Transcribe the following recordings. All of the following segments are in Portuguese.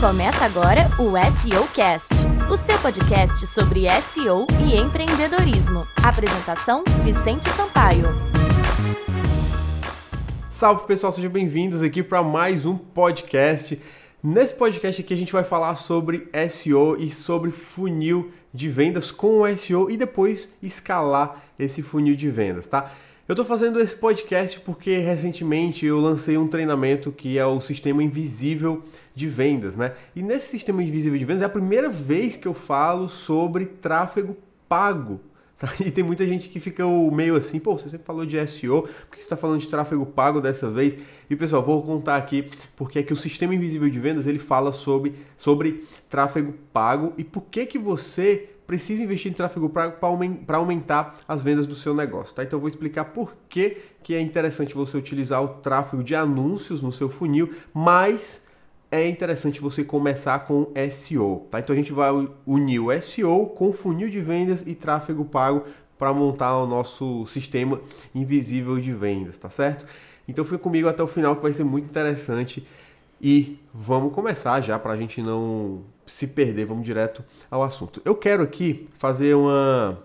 Começa agora o SEO Cast, o seu podcast sobre SEO e empreendedorismo. Apresentação: Vicente Sampaio. Salve pessoal, sejam bem-vindos aqui para mais um podcast. Nesse podcast aqui a gente vai falar sobre SEO e sobre funil de vendas com o SEO e depois escalar esse funil de vendas, tá? Eu estou fazendo esse podcast porque recentemente eu lancei um treinamento que é o Sistema Invisível de Vendas, né? E nesse Sistema Invisível de Vendas é a primeira vez que eu falo sobre tráfego pago. Tá? E tem muita gente que fica meio assim, pô, você sempre falou de SEO, por que você está falando de tráfego pago dessa vez? E pessoal, vou contar aqui porque é que o Sistema Invisível de Vendas ele fala sobre, sobre tráfego pago e por que que você precisa investir em tráfego pago para aumentar as vendas do seu negócio, tá? Então eu vou explicar por que, que é interessante você utilizar o tráfego de anúncios no seu funil, mas é interessante você começar com SEO, tá? Então a gente vai unir o SEO com funil de vendas e tráfego pago para montar o nosso sistema invisível de vendas, tá certo? Então fica comigo até o final que vai ser muito interessante e vamos começar já para a gente não se perder, vamos direto ao assunto. Eu quero aqui fazer uma,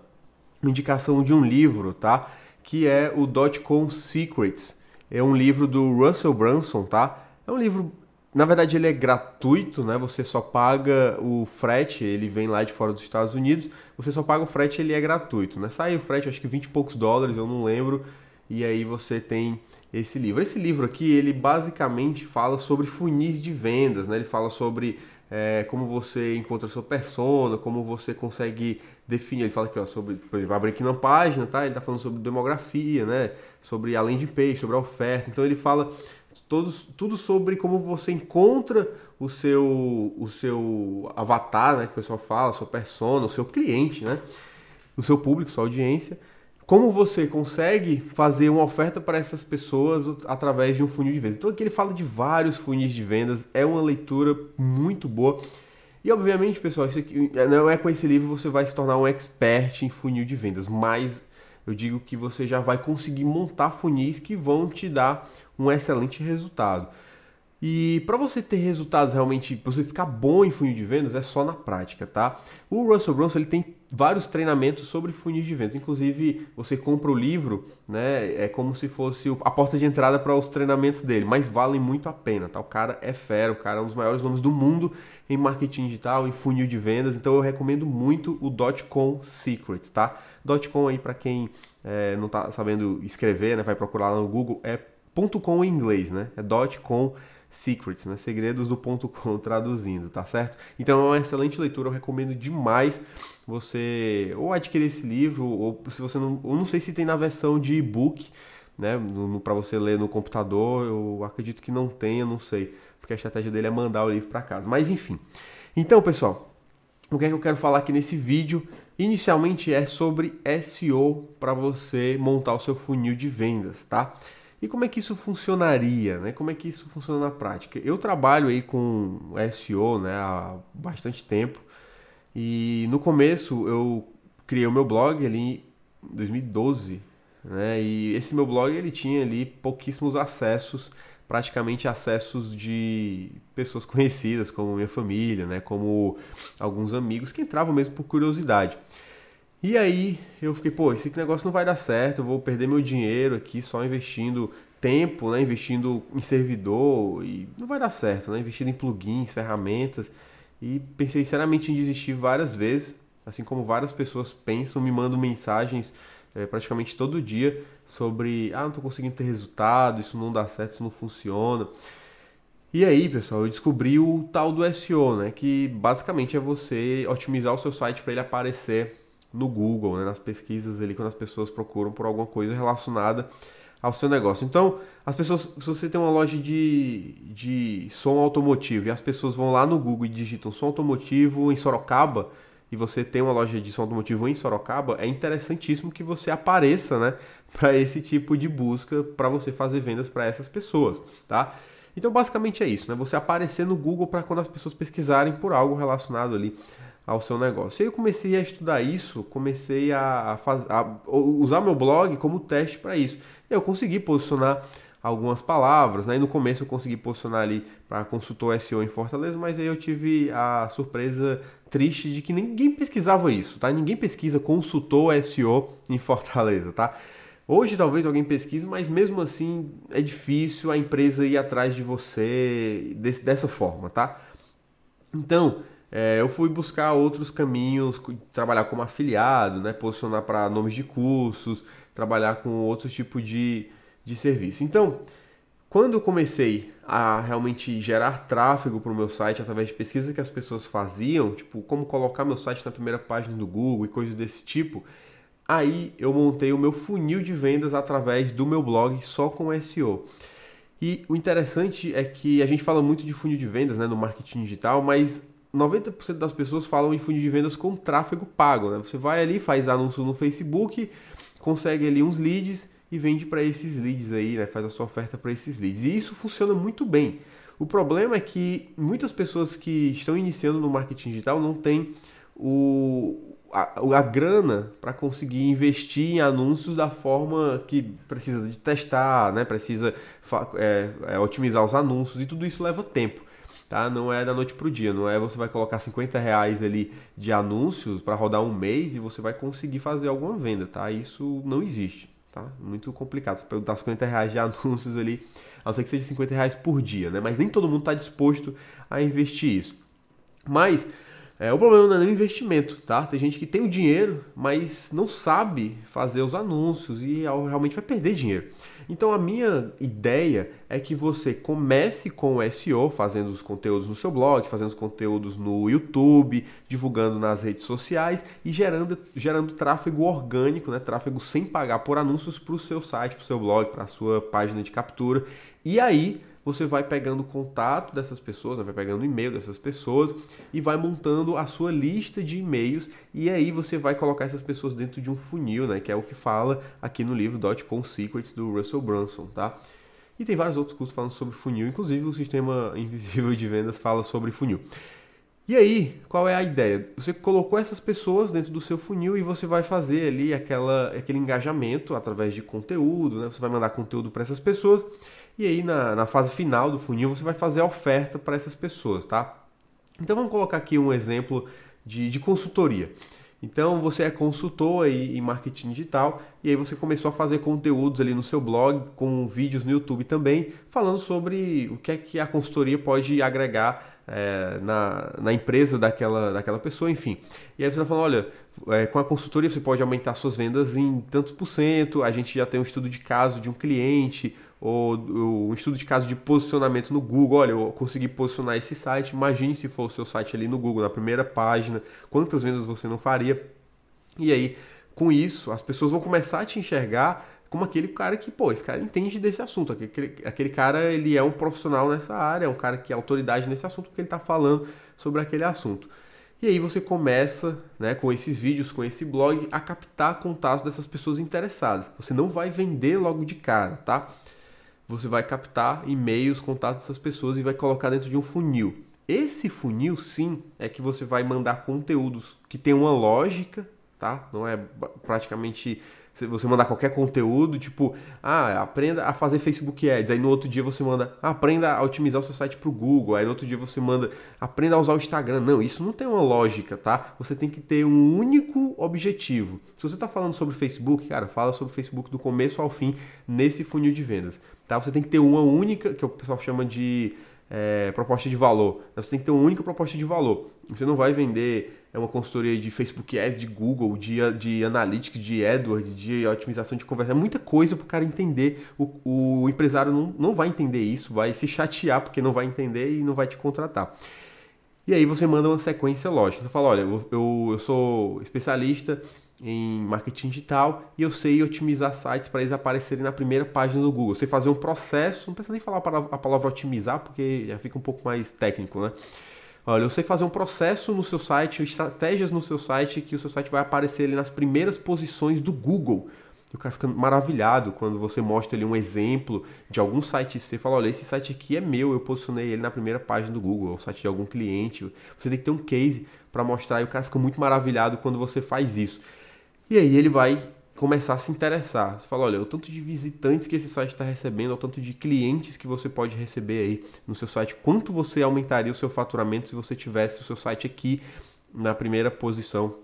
indicação de um livro, tá? Que é o Dotcom Secrets. É um livro do Russell Brunson, tá? É um livro, na verdade ele é gratuito, né? Você só paga o frete, ele vem lá de fora dos Estados Unidos, você só paga o frete, ele é gratuito, né? Sai o frete, acho que 20 e poucos dólares, eu não lembro, e aí você tem esse livro. Esse livro aqui, ele basicamente fala sobre funis de vendas, né? Ele fala sobre é, como você encontra a sua persona, como você consegue definir. Ele fala aqui, ó, sobre, por exemplo, abrir aqui na página, tá? Ele está falando sobre demografia, né? Sobre além de page, sobre a oferta. Então ele fala todos, tudo sobre como você encontra o seu, o seu avatar, né? Que o pessoal fala, a sua persona, o seu cliente, né? O seu público, sua audiência como você consegue fazer uma oferta para essas pessoas através de um funil de vendas. Então aqui ele fala de vários funis de vendas, é uma leitura muito boa. E obviamente, pessoal, aqui, não é com esse livro você vai se tornar um expert em funil de vendas, mas eu digo que você já vai conseguir montar funis que vão te dar um excelente resultado. E para você ter resultados realmente, pra você ficar bom em funil de vendas, é só na prática, tá? O Russell Brunson ele tem vários treinamentos sobre funil de vendas. Inclusive, você compra o livro, né? É como se fosse a porta de entrada para os treinamentos dele, mas valem muito a pena, tá? O cara é fera, o cara é um dos maiores nomes do mundo em marketing digital, em funil de vendas. Então eu recomendo muito o Dotcom Secrets, tá? Dotcom aí para quem é, não tá sabendo escrever, né? Vai procurar lá no Google, é .com em inglês, né? É .com Secrets, né? Segredos do ponto com traduzindo, tá certo? Então é uma excelente leitura, eu recomendo demais você ou adquirir esse livro, ou se você não. Eu não sei se tem na versão de e-book, né? Para você ler no computador, eu acredito que não tenha, não sei. Porque a estratégia dele é mandar o livro para casa. Mas enfim. Então, pessoal, o que é que eu quero falar aqui nesse vídeo? Inicialmente é sobre SEO para você montar o seu funil de vendas, tá? E como é que isso funcionaria, né? Como é que isso funciona na prática? Eu trabalho aí com SEO, né, há bastante tempo. E no começo eu criei o meu blog ali em 2012, né? E esse meu blog ele tinha ali pouquíssimos acessos, praticamente acessos de pessoas conhecidas, como minha família, né? Como alguns amigos que entravam mesmo por curiosidade. E aí eu fiquei, pô, esse negócio não vai dar certo, eu vou perder meu dinheiro aqui só investindo tempo, né, investindo em servidor e não vai dar certo, né, investindo em plugins, ferramentas. E pensei seriamente em desistir várias vezes, assim como várias pessoas pensam, me mandam mensagens é, praticamente todo dia sobre, ah, não estou conseguindo ter resultado, isso não dá certo, isso não funciona. E aí, pessoal, eu descobri o tal do SEO, né, que basicamente é você otimizar o seu site para ele aparecer no Google, né, nas pesquisas ali, quando as pessoas procuram por alguma coisa relacionada ao seu negócio. Então, as pessoas, se você tem uma loja de, de som automotivo e as pessoas vão lá no Google e digitam som automotivo em Sorocaba, e você tem uma loja de som automotivo em Sorocaba, é interessantíssimo que você apareça, né, para esse tipo de busca, para você fazer vendas para essas pessoas, tá? Então, basicamente é isso, né? Você aparecer no Google para quando as pessoas pesquisarem por algo relacionado ali ao seu negócio. E eu comecei a estudar isso, comecei a, faz, a usar meu blog como teste para isso. Eu consegui posicionar algumas palavras, né? E no começo eu consegui posicionar ali para consultor SEO em Fortaleza, mas aí eu tive a surpresa triste de que ninguém pesquisava isso, tá? Ninguém pesquisa consultor SEO em Fortaleza, tá? Hoje talvez alguém pesquise, mas mesmo assim é difícil a empresa ir atrás de você desse, dessa forma, tá? Então, é, eu fui buscar outros caminhos, trabalhar como afiliado, né, posicionar para nomes de cursos, trabalhar com outros tipos de, de serviço. Então, quando eu comecei a realmente gerar tráfego para o meu site através de pesquisas que as pessoas faziam, tipo como colocar meu site na primeira página do Google e coisas desse tipo, Aí eu montei o meu funil de vendas através do meu blog só com SEO. E o interessante é que a gente fala muito de funil de vendas né, no marketing digital, mas 90% das pessoas falam em funil de vendas com tráfego pago. Né? Você vai ali, faz anúncio no Facebook, consegue ali uns leads e vende para esses leads aí, né? faz a sua oferta para esses leads. E isso funciona muito bem. O problema é que muitas pessoas que estão iniciando no marketing digital não têm o, a, a grana para conseguir investir em anúncios da forma que precisa de testar, né? precisa é, é, otimizar os anúncios e tudo isso leva tempo. Tá? Não é da noite para o dia, não é você vai colocar 50 reais ali de anúncios para rodar um mês e você vai conseguir fazer alguma venda, tá? Isso não existe, tá? Muito complicado. Você perguntar 50 reais de anúncios ali, a não ser que seja 50 reais por dia, né? Mas nem todo mundo está disposto a investir isso. Mas é, o problema não é nem investimento, tá? Tem gente que tem o dinheiro, mas não sabe fazer os anúncios e realmente vai perder dinheiro. Então a minha ideia é que você comece com o SEO, fazendo os conteúdos no seu blog, fazendo os conteúdos no YouTube, divulgando nas redes sociais e gerando, gerando tráfego orgânico, né? tráfego sem pagar por anúncios para o seu site, para o seu blog, para a sua página de captura. E aí você vai pegando o contato dessas pessoas, né? vai pegando o e-mail dessas pessoas e vai montando a sua lista de e-mails e aí você vai colocar essas pessoas dentro de um funil, né? Que é o que fala aqui no livro Secrets do Russell Brunson, tá? E tem vários outros cursos falando sobre funil, inclusive o Sistema Invisível de Vendas fala sobre funil. E aí, qual é a ideia? Você colocou essas pessoas dentro do seu funil e você vai fazer ali aquela, aquele engajamento através de conteúdo, né? Você vai mandar conteúdo para essas pessoas e aí, na, na fase final do funil, você vai fazer a oferta para essas pessoas, tá? Então, vamos colocar aqui um exemplo de, de consultoria. Então, você é consultor em marketing digital e aí você começou a fazer conteúdos ali no seu blog, com vídeos no YouTube também, falando sobre o que é que a consultoria pode agregar é, na, na empresa daquela, daquela pessoa, enfim. E aí você vai falando, olha, é, com a consultoria você pode aumentar suas vendas em tantos por cento, a gente já tem um estudo de caso de um cliente, ou um estudo de caso de posicionamento no Google. Olha, eu consegui posicionar esse site. Imagine se for o seu site ali no Google, na primeira página, quantas vendas você não faria. E aí, com isso, as pessoas vão começar a te enxergar como aquele cara que, pô, esse cara entende desse assunto. Aquele, aquele cara, ele é um profissional nessa área, é um cara que é autoridade nesse assunto, porque ele está falando sobre aquele assunto. E aí você começa, né, com esses vídeos, com esse blog, a captar contatos dessas pessoas interessadas. Você não vai vender logo de cara, tá? Você vai captar e-mails, contatos dessas pessoas e vai colocar dentro de um funil. Esse funil, sim, é que você vai mandar conteúdos que tem uma lógica, tá? Não é praticamente você mandar qualquer conteúdo, tipo, ah, aprenda a fazer Facebook Ads. Aí no outro dia você manda, ah, aprenda a otimizar o seu site para o Google. Aí no outro dia você manda, aprenda a usar o Instagram. Não, isso não tem uma lógica, tá? Você tem que ter um único objetivo. Se você está falando sobre Facebook, cara, fala sobre Facebook do começo ao fim nesse funil de vendas. Tá? Você tem que ter uma única, que o pessoal chama de é, proposta de valor. Você tem que ter uma única proposta de valor. Você não vai vender é uma consultoria de Facebook Ads, de Google, de, de Analytics, de AdWords, de otimização de conversa. É muita coisa para o cara entender. O, o empresário não, não vai entender isso, vai se chatear porque não vai entender e não vai te contratar. E aí você manda uma sequência lógica. Você fala, olha, eu, eu, eu sou especialista em marketing digital e eu sei otimizar sites para eles aparecerem na primeira página do Google. Você fazer um processo, não precisa nem falar a palavra otimizar porque já fica um pouco mais técnico, né? Olha, eu sei fazer um processo no seu site, estratégias no seu site que o seu site vai aparecer ali nas primeiras posições do Google. E o cara fica maravilhado quando você mostra ali um exemplo de algum site você fala, olha, esse site aqui é meu, eu posicionei ele na primeira página do Google, é o site de algum cliente. Você tem que ter um case para mostrar e o cara fica muito maravilhado quando você faz isso. E aí ele vai começar a se interessar. Você fala, olha, o tanto de visitantes que esse site está recebendo, o tanto de clientes que você pode receber aí no seu site, quanto você aumentaria o seu faturamento se você tivesse o seu site aqui na primeira posição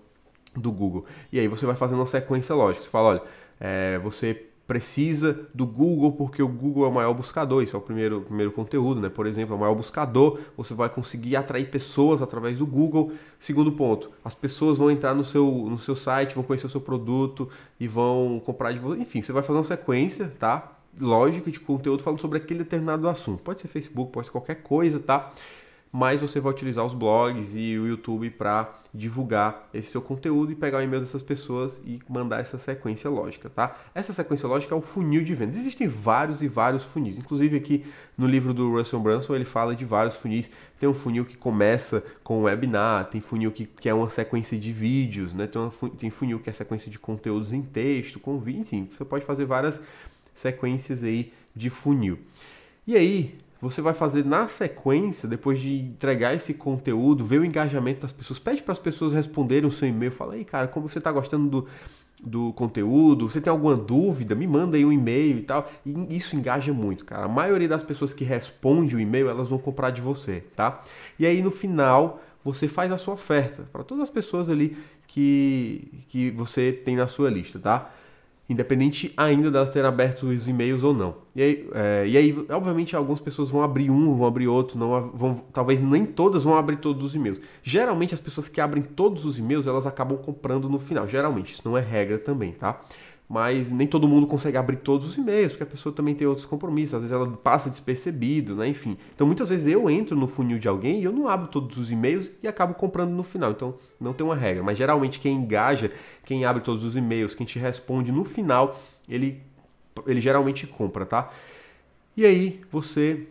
do Google. E aí você vai fazendo uma sequência lógica. Você fala, olha, é, você precisa do Google porque o Google é o maior buscador, isso é o primeiro, primeiro conteúdo, né? Por exemplo, é o maior buscador, você vai conseguir atrair pessoas através do Google. Segundo ponto, as pessoas vão entrar no seu, no seu site, vão conhecer o seu produto e vão comprar de você. Enfim, você vai fazer uma sequência, tá? Lógica de conteúdo falando sobre aquele determinado assunto. Pode ser Facebook, pode ser qualquer coisa, tá? Mas você vai utilizar os blogs e o YouTube para divulgar esse seu conteúdo e pegar o e-mail dessas pessoas e mandar essa sequência lógica, tá? Essa sequência lógica é o funil de vendas. Existem vários e vários funis. Inclusive aqui no livro do Russell Brunson ele fala de vários funis. Tem um funil que começa com um webinar, tem funil que, que é uma sequência de vídeos, né? Tem, uma, tem funil que é sequência de conteúdos em texto, com vídeo, enfim, você pode fazer várias sequências aí de funil. E aí, você vai fazer na sequência, depois de entregar esse conteúdo, ver o engajamento das pessoas, pede para as pessoas responderem o seu e-mail, fala aí, cara, como você está gostando do, do conteúdo, você tem alguma dúvida, me manda aí um e-mail e tal. E isso engaja muito, cara. A maioria das pessoas que responde o e-mail, elas vão comprar de você, tá? E aí no final, você faz a sua oferta para todas as pessoas ali que, que você tem na sua lista, tá? Independente ainda delas terem aberto os e-mails ou não. E aí, é, e aí, obviamente, algumas pessoas vão abrir um, vão abrir outro, não vão, talvez nem todas vão abrir todos os e-mails. Geralmente, as pessoas que abrem todos os e-mails, elas acabam comprando no final. Geralmente, isso não é regra também, tá? Mas nem todo mundo consegue abrir todos os e-mails, porque a pessoa também tem outros compromissos, às vezes ela passa despercebido, né? Enfim. Então muitas vezes eu entro no funil de alguém e eu não abro todos os e-mails e acabo comprando no final. Então não tem uma regra, mas geralmente quem engaja, quem abre todos os e-mails, quem te responde no final, ele ele geralmente compra, tá? E aí você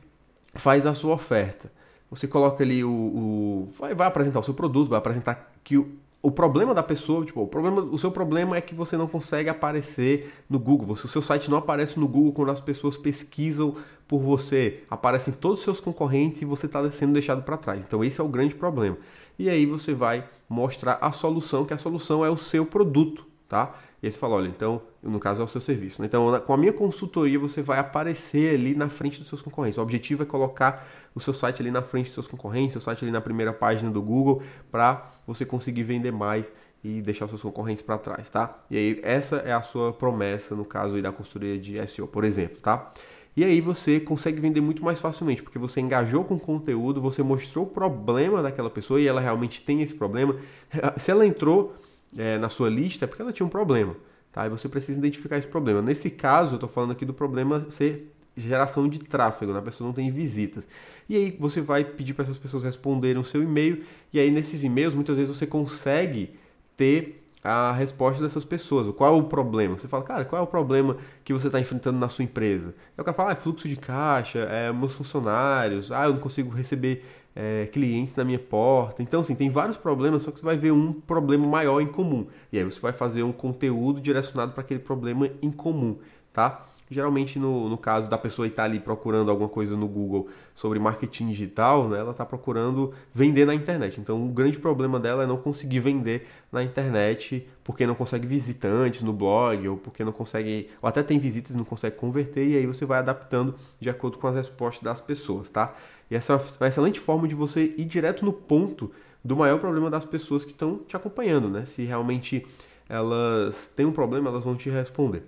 faz a sua oferta. Você coloca ali o, o vai, vai apresentar o seu produto, vai apresentar que o o problema da pessoa, tipo, o, problema, o seu problema é que você não consegue aparecer no Google. O seu site não aparece no Google quando as pessoas pesquisam por você. Aparecem todos os seus concorrentes e você está sendo deixado para trás. Então esse é o grande problema. E aí você vai mostrar a solução, que a solução é o seu produto, tá? E aí você fala, olha, então, no caso é o seu serviço. Né? Então, com a minha consultoria, você vai aparecer ali na frente dos seus concorrentes. O objetivo é colocar o seu site ali na frente dos seus concorrentes, seu site ali na primeira página do Google, para você conseguir vender mais e deixar os seus concorrentes para trás, tá? E aí, essa é a sua promessa, no caso aí da consultoria de SEO, por exemplo, tá? E aí você consegue vender muito mais facilmente, porque você engajou com conteúdo, você mostrou o problema daquela pessoa e ela realmente tem esse problema. Se ela entrou é, na sua lista é porque ela tinha um problema. Tá? E você precisa identificar esse problema. Nesse caso, eu estou falando aqui do problema ser geração de tráfego, né? a pessoa não tem visitas. E aí você vai pedir para essas pessoas responderem o seu e-mail, e aí nesses e-mails muitas vezes você consegue ter a resposta dessas pessoas. Qual é o problema? Você fala, cara, qual é o problema que você está enfrentando na sua empresa? Aí o cara fala, ah, é fluxo de caixa, é meus funcionários, ah, eu não consigo receber é, clientes na minha porta. Então, assim, tem vários problemas, só que você vai ver um problema maior em comum. E aí você vai fazer um conteúdo direcionado para aquele problema em comum, tá? Geralmente, no, no caso da pessoa estar ali procurando alguma coisa no Google sobre marketing digital, né, ela está procurando vender na internet. Então, o grande problema dela é não conseguir vender na internet porque não consegue visitantes no blog ou porque não consegue, ou até tem visitas e não consegue converter, e aí você vai adaptando de acordo com as respostas das pessoas, tá? E essa é uma excelente forma de você ir direto no ponto do maior problema das pessoas que estão te acompanhando, né? Se realmente elas têm um problema, elas vão te responder.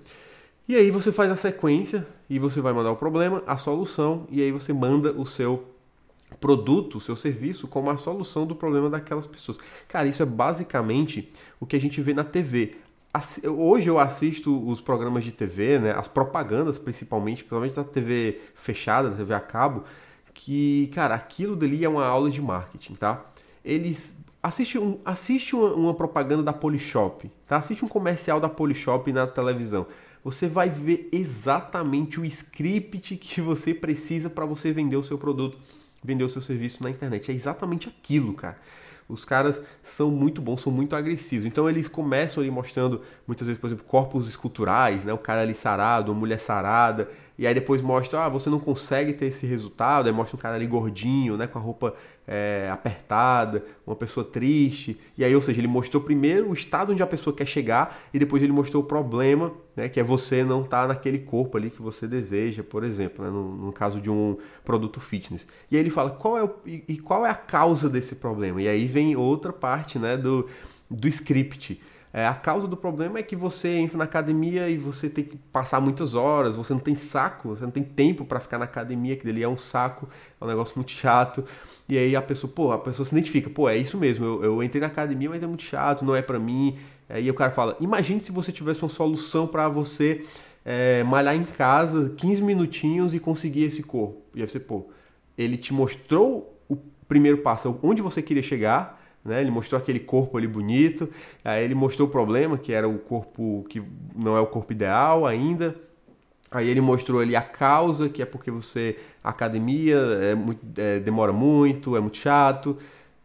E aí você faz a sequência e você vai mandar o problema, a solução, e aí você manda o seu produto, o seu serviço como a solução do problema daquelas pessoas. Cara, isso é basicamente o que a gente vê na TV. Hoje eu assisto os programas de TV, né, as propagandas principalmente, principalmente da TV fechada, da TV a cabo, que, cara, aquilo dali é uma aula de marketing, tá? Eles assiste, um, assiste uma, uma propaganda da Polishop, tá? Assiste um comercial da Polishop na televisão. Você vai ver exatamente o script que você precisa para você vender o seu produto, vender o seu serviço na internet. É exatamente aquilo, cara. Os caras são muito bons, são muito agressivos. Então eles começam ali mostrando, muitas vezes, por exemplo, corpos esculturais, né? O cara ali sarado, a mulher sarada. E aí depois mostra, ah, você não consegue ter esse resultado. Aí mostra um cara ali gordinho, né? Com a roupa é, apertada, uma pessoa triste. E aí, ou seja, ele mostrou primeiro o estado onde a pessoa quer chegar e depois ele mostrou o problema, né, que é você não estar tá naquele corpo ali que você deseja, por exemplo, né, no, no, caso de um produto fitness. E aí ele fala qual é o, e, e qual é a causa desse problema. E aí vem outra parte né, do, do script. É, a causa do problema é que você entra na academia e você tem que passar muitas horas, você não tem saco, você não tem tempo para ficar na academia, que dele é um saco, é um negócio muito chato. E aí a pessoa, pô, a pessoa se identifica, pô, é isso mesmo, eu, eu entrei na academia, mas é muito chato, não é para mim. Aí o cara fala, imagine se você tivesse uma solução para você é, malhar em casa 15 minutinhos e conseguir esse corpo. E aí você, pô, ele te mostrou o primeiro passo, onde você queria chegar, né? Ele mostrou aquele corpo ali bonito, aí ele mostrou o problema, que era o corpo que não é o corpo ideal ainda. Aí ele mostrou ali a causa, que é porque você, academia é é, demora muito, é muito chato.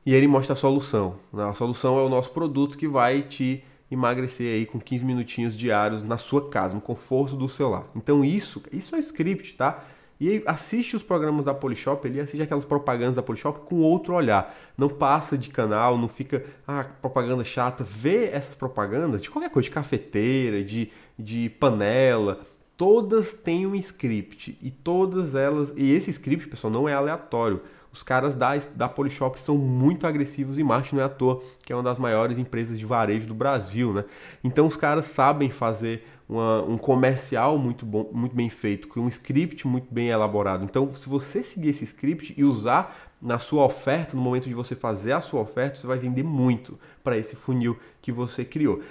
E ele mostra a solução. Né? A solução é o nosso produto que vai te emagrecer aí com 15 minutinhos diários na sua casa, no conforto do celular. Então isso, isso é script, tá? E assiste os programas da Polishop ali, assiste aquelas propagandas da Polishop com outro olhar. Não passa de canal, não fica, ah, propaganda chata. Vê essas propagandas de qualquer coisa, de cafeteira, de, de panela. Todas têm um script e todas elas. E esse script, pessoal, não é aleatório. Os caras da, da Polishop são muito agressivos em marketing, não é à toa, que é uma das maiores empresas de varejo do Brasil, né? Então os caras sabem fazer uma, um comercial muito bom, muito bem feito, com um script muito bem elaborado. Então, se você seguir esse script e usar na sua oferta, no momento de você fazer a sua oferta, você vai vender muito para esse funil que você criou.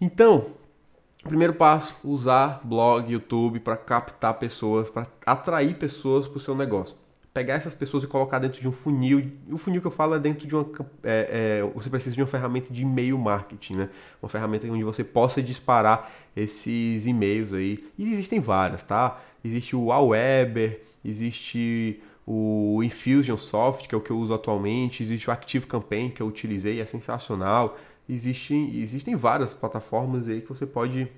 Então, primeiro passo, usar blog, YouTube para captar pessoas, para atrair pessoas para o seu negócio pegar essas pessoas e colocar dentro de um funil. O funil que eu falo é dentro de uma. É, é, você precisa de uma ferramenta de e-mail marketing, né? Uma ferramenta onde você possa disparar esses e-mails aí. E existem várias, tá? Existe o Aweber, existe o Infusionsoft, que é o que eu uso atualmente, existe o Active Campaign, que eu utilizei, é sensacional. Existem, existem várias plataformas aí que você pode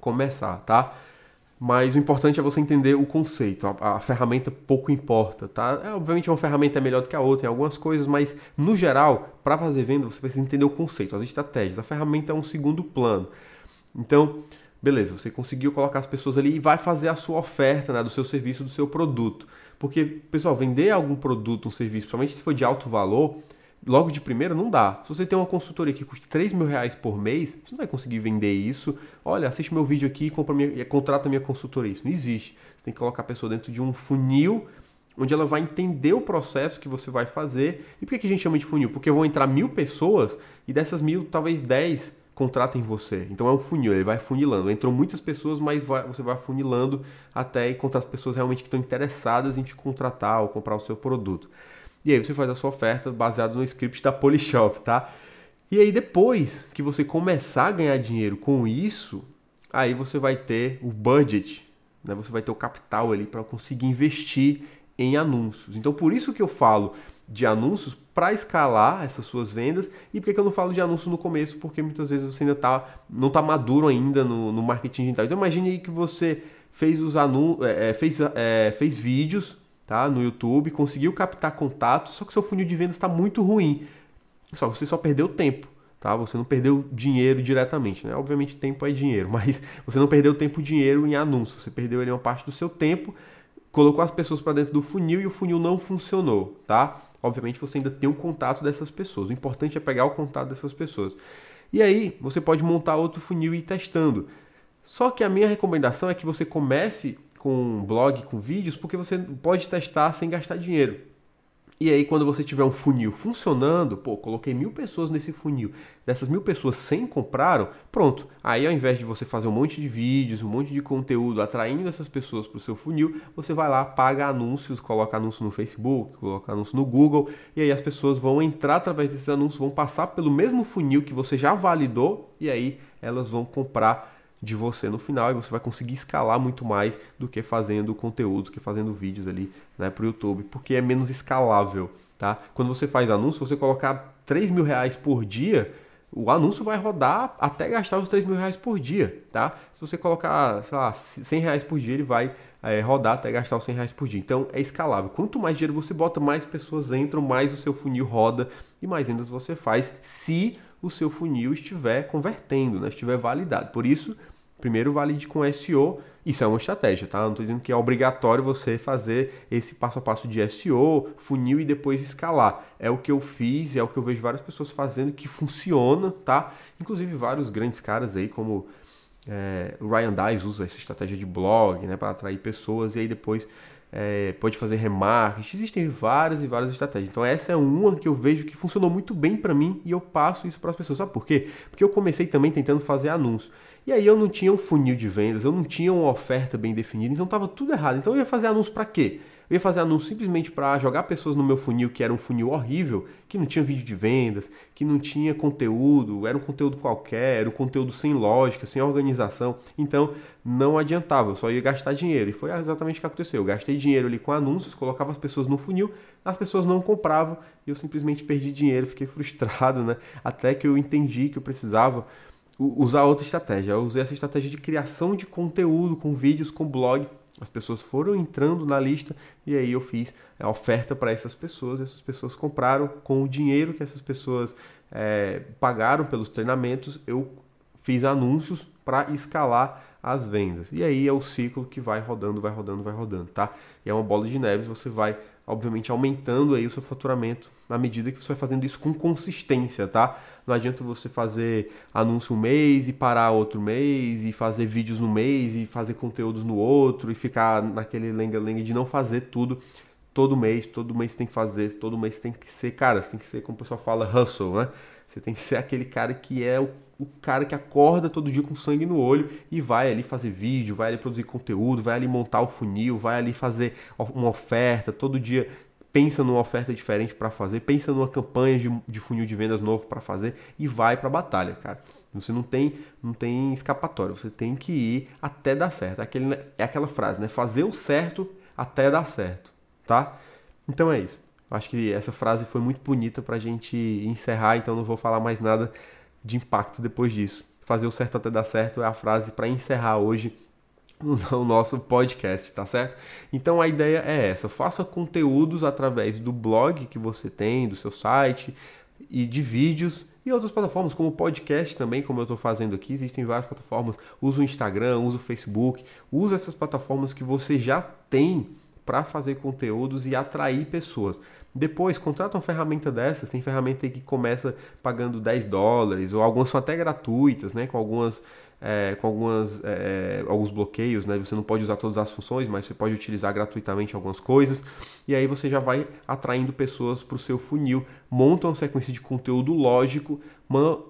começar, tá? Mas o importante é você entender o conceito. A, a ferramenta pouco importa, tá? É, obviamente uma ferramenta é melhor do que a outra em algumas coisas, mas no geral, para fazer venda, você precisa entender o conceito, as estratégias. A ferramenta é um segundo plano. Então, beleza, você conseguiu colocar as pessoas ali e vai fazer a sua oferta né, do seu serviço, do seu produto. Porque, pessoal, vender algum produto, um serviço, principalmente se for de alto valor, logo de primeira não dá. Se você tem uma consultoria que custa 3 mil reais por mês, você não vai conseguir vender isso. Olha, assiste meu vídeo aqui e minha, contrata minha consultoria. Isso não existe. Você tem que colocar a pessoa dentro de um funil onde ela vai entender o processo que você vai fazer. E por que a gente chama de funil? Porque vão entrar mil pessoas e dessas mil, talvez 10 contratem você. Então é um funil, ele vai funilando. Entrou muitas pessoas, mas vai, você vai funilando até encontrar as pessoas realmente que estão interessadas em te contratar ou comprar o seu produto. E aí você faz a sua oferta baseado no script da Polishop, tá? E aí depois que você começar a ganhar dinheiro com isso, aí você vai ter o budget, né? Você vai ter o capital ali para conseguir investir em anúncios. Então por isso que eu falo de anúncios para escalar essas suas vendas e por que eu não falo de anúncios no começo? Porque muitas vezes você ainda tá, não está maduro ainda no, no marketing digital. Então imagine aí que você fez os anúncios, é, é, fez, é, fez vídeos tá? no YouTube, conseguiu captar contatos, só que seu funil de vendas está muito ruim. Só você só perdeu tempo, tá? Você não perdeu dinheiro diretamente, né? Obviamente tempo é dinheiro, mas você não perdeu tempo e dinheiro em anúncios, você perdeu ali uma parte do seu tempo, colocou as pessoas para dentro do funil e o funil não funcionou, tá? Obviamente você ainda tem o um contato dessas pessoas. O importante é pegar o contato dessas pessoas. E aí, você pode montar outro funil e ir testando. Só que a minha recomendação é que você comece com blog, com vídeos, porque você pode testar sem gastar dinheiro. E aí, quando você tiver um funil funcionando, pô, coloquei mil pessoas nesse funil, dessas mil pessoas 100 compraram, pronto. Aí, ao invés de você fazer um monte de vídeos, um monte de conteúdo atraindo essas pessoas para o seu funil, você vai lá, paga anúncios, coloca anúncio no Facebook, coloca anúncio no Google, e aí as pessoas vão entrar através desses anúncios, vão passar pelo mesmo funil que você já validou, e aí elas vão comprar de você no final e você vai conseguir escalar muito mais do que fazendo conteúdos, que fazendo vídeos ali né, para o YouTube, porque é menos escalável. tá? Quando você faz anúncio, você colocar 3 mil reais por dia, o anúncio vai rodar até gastar os 3 mil reais por dia, tá? Se você colocar, sei lá, 100 reais por dia, ele vai é, rodar até gastar os 100 reais por dia. Então é escalável. Quanto mais dinheiro você bota, mais pessoas entram, mais o seu funil roda e mais vendas você faz, se o seu funil estiver convertendo, né? estiver validado. Por isso, primeiro valide com SEO. Isso é uma estratégia, tá? Não estou dizendo que é obrigatório você fazer esse passo a passo de SEO, funil e depois escalar. É o que eu fiz, é o que eu vejo várias pessoas fazendo que funciona, tá? Inclusive vários grandes caras aí, como é, o Ryan Dice usa essa estratégia de blog, né, para atrair pessoas e aí depois é, pode fazer remarketing. Existem várias e várias estratégias. Então essa é uma que eu vejo que funcionou muito bem para mim e eu passo isso para as pessoas. Sabe por quê? Porque eu comecei também tentando fazer anúncio. E aí eu não tinha um funil de vendas, eu não tinha uma oferta bem definida, então estava tudo errado. Então eu ia fazer anúncio para quê? Eu ia fazer anúncio simplesmente para jogar pessoas no meu funil, que era um funil horrível, que não tinha vídeo de vendas, que não tinha conteúdo, era um conteúdo qualquer, era um conteúdo sem lógica, sem organização. Então não adiantava, eu só ia gastar dinheiro. E foi exatamente o que aconteceu. Eu gastei dinheiro ali com anúncios, colocava as pessoas no funil, as pessoas não compravam e eu simplesmente perdi dinheiro, fiquei frustrado, né? Até que eu entendi que eu precisava usar outra estratégia. Eu usei essa estratégia de criação de conteúdo com vídeos, com blog. As pessoas foram entrando na lista e aí eu fiz a oferta para essas pessoas. Essas pessoas compraram com o dinheiro que essas pessoas é, pagaram pelos treinamentos. Eu fiz anúncios para escalar as vendas. E aí é o ciclo que vai rodando, vai rodando, vai rodando, tá? E é uma bola de neve, você vai obviamente aumentando aí o seu faturamento na medida que você vai fazendo isso com consistência, tá? Não adianta você fazer anúncio um mês e parar outro mês e fazer vídeos no mês e fazer conteúdos no outro e ficar naquele lenga-lenga de não fazer tudo todo mês, todo mês tem que fazer, todo mês tem que ser, cara, você tem que ser, como o pessoal fala, hustle, né? Você tem que ser aquele cara que é o, o cara que acorda todo dia com sangue no olho e vai ali fazer vídeo, vai ali produzir conteúdo, vai ali montar o funil, vai ali fazer uma oferta, todo dia pensa numa oferta diferente para fazer, pensa numa campanha de, de funil de vendas novo para fazer e vai para a batalha, cara. Você não tem, não tem escapatória, você tem que ir até dar certo. Aquele, é aquela frase, né? Fazer o certo até dar certo, tá? Então é isso. Acho que essa frase foi muito bonita para a gente encerrar, então não vou falar mais nada de impacto depois disso. Fazer o certo até dar certo é a frase para encerrar hoje o nosso podcast, tá certo? Então a ideia é essa: faça conteúdos através do blog que você tem, do seu site e de vídeos e outras plataformas, como podcast também, como eu estou fazendo aqui. Existem várias plataformas. Usa o Instagram, usa o Facebook, usa essas plataformas que você já tem para fazer conteúdos e atrair pessoas. Depois, contrata uma ferramenta dessas. Tem ferramenta que começa pagando 10 dólares, ou algumas são até gratuitas, né? Com algumas é, com algumas, é, alguns bloqueios, né? Você não pode usar todas as funções, mas você pode utilizar gratuitamente algumas coisas. E aí você já vai atraindo pessoas para o seu funil, monta uma sequência de conteúdo lógico,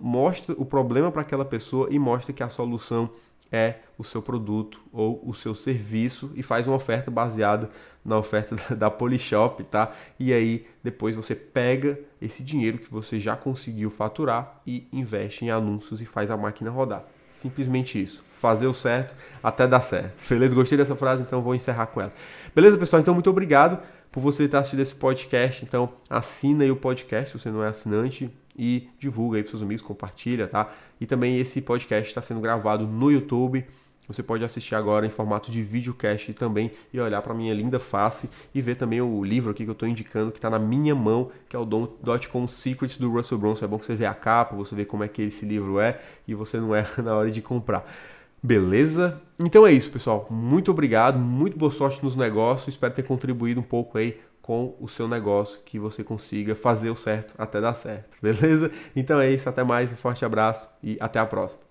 mostra o problema para aquela pessoa e mostra que a solução é o seu produto ou o seu serviço e faz uma oferta baseada na oferta da Polishop, tá? E aí depois você pega esse dinheiro que você já conseguiu faturar e investe em anúncios e faz a máquina rodar. Simplesmente isso. Fazer o certo até dar certo. Beleza? Gostei dessa frase, então vou encerrar com ela. Beleza, pessoal? Então, muito obrigado por você estar assistindo esse podcast. Então, assina aí o podcast se você não é assinante e divulga aí para seus amigos, compartilha, tá? E também esse podcast está sendo gravado no YouTube. Você pode assistir agora em formato de videocast também e olhar para minha linda face e ver também o livro aqui que eu estou indicando que está na minha mão, que é o Dotcom Secrets do Russell Brunson. É bom que você vê a capa, você vê como é que esse livro é e você não erra na hora de comprar. Beleza? Então é isso, pessoal. Muito obrigado, muito boa sorte nos negócios. Espero ter contribuído um pouco aí com o seu negócio, que você consiga fazer o certo até dar certo. Beleza? Então é isso, até mais, um forte abraço e até a próxima.